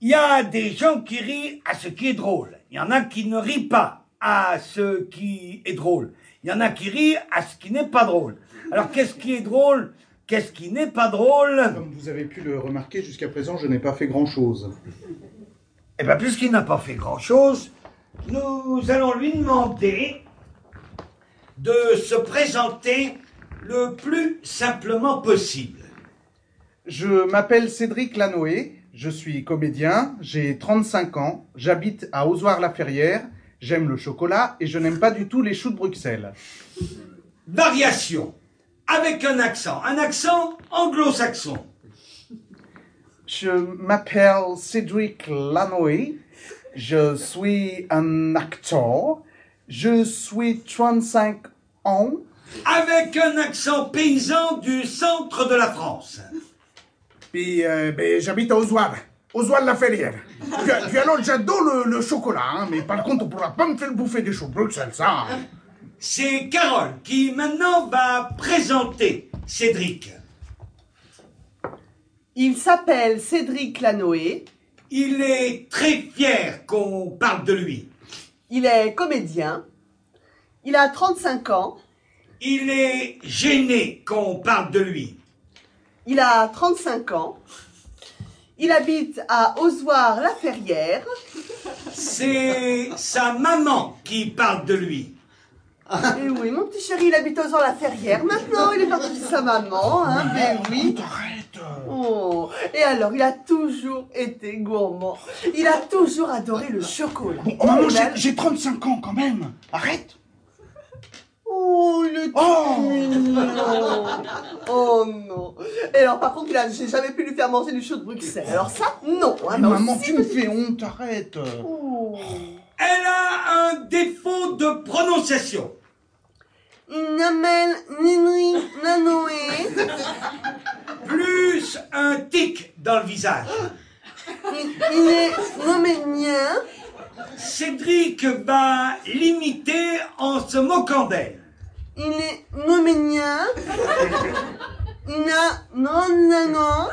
Il y a des gens qui rient à ce qui est drôle. Il y en a qui ne rient pas à ce qui est drôle. Il y en a qui rient à ce qui n'est pas drôle. Alors qu'est-ce qui est drôle? Qu'est-ce qui n'est pas drôle? Comme vous avez pu le remarquer, jusqu'à présent, je n'ai pas fait grand-chose. Eh bien, puisqu'il n'a pas fait grand-chose, nous allons lui demander de se présenter le plus simplement possible. Je m'appelle Cédric Lanoé, je suis comédien, j'ai 35 ans, j'habite à Ozoir-la-Ferrière, j'aime le chocolat et je n'aime pas du tout les choux de Bruxelles. Variation, avec un accent, un accent anglo-saxon. Je m'appelle Cédric Lanoé, je suis un acteur, je suis 35 ans, Avec un accent paysan du centre de la France. Puis, euh, ben, j'habite à Ozoir. Ozoir la Ferrière. Puis, puis alors, j'adore le, le chocolat, hein, mais par contre, on pourra pas me faire bouffer des choux de Bruxelles, ça. hein. C'est Carole qui maintenant va présenter Cédric. Il s'appelle Cédric Lanoé. Il est très fier qu'on parle de lui. Il est comédien. Il a 35 ans. Il est gêné qu'on parle de lui. Il a 35 ans. Il habite à Ozoir-la-Ferrière. C'est sa maman qui parle de lui. Et oui, mon petit chéri, il habite à Ozoir-la-Ferrière. Maintenant, il est parti de sa maman, hein, ben oui. Arrête. Oh, et alors, il a toujours été gourmand. Il a toujours adoré le chocolat. Oh, maman, j'ai 35 ans quand même. Arrête. Oh, le Oh. Mignon. Oh non. Et alors, par contre, il a, j'ai jamais pu lui faire manger du chaud de Bruxelles. Alors ça, non. Hein, mais maman, aussi- tu me fais honte, arrête. Oh. Elle a un défaut de prononciation. S'appelle Nini Nanoé. Plus un tic dans le visage. Est comédien. Cédric va l'imiter en se moquant d'elle. Il est comédien. Il a non, non, non.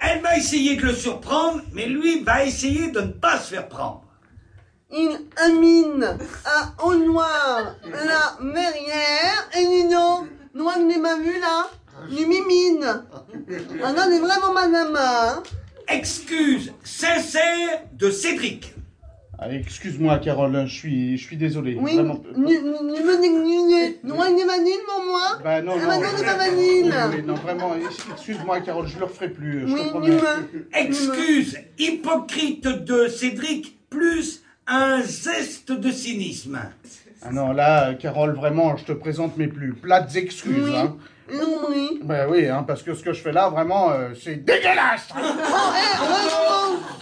Elle va essayer de le surprendre, mais lui va essayer de ne pas se faire prendre. Il amine à au noir la verrière. Et dis donc, noir n'est pas vu là. Il mimine. Ah non, on est vraiment madame. Excuse sincère de Cédric. Allez, excuse-moi, Carole, je suis, je suis désolé. Oui, vraiment. ni pas vanille pour moi. Bah non, Ah, non. bah vanille. Oui, oui, non, vraiment, excuse-moi, Carole, je le referai plus. Je Oui, te promets. Excuse hypocrite de Cédric plus un zeste de cynisme. Ah non, là, Carole, vraiment, je te présente mes plus plates excuses. Oui. Hein. Bah oui, hein, parce que ce que je fais là, vraiment, euh, c'est dégueulasse. Oh, eh,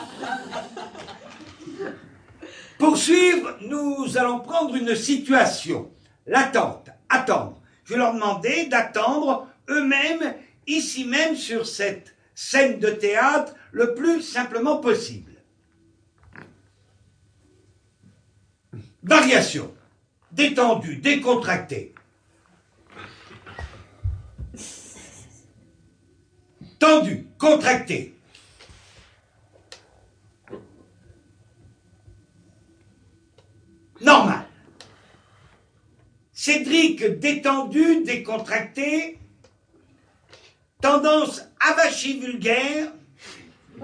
suivre, nous allons prendre une situation. L'attente, attendre. Je vais leur demander d'attendre eux-mêmes, ici même sur cette scène de théâtre, le plus simplement possible. Variation. Détendu, décontracté. Tendu, contracté. Normal. Cédric détendu, décontracté. Tendance avachie vulgaire.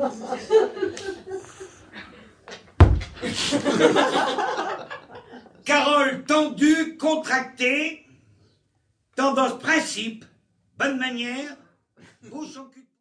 Carole tendue, contractée. Tendance principe. Bonne manière. Bouche en cul.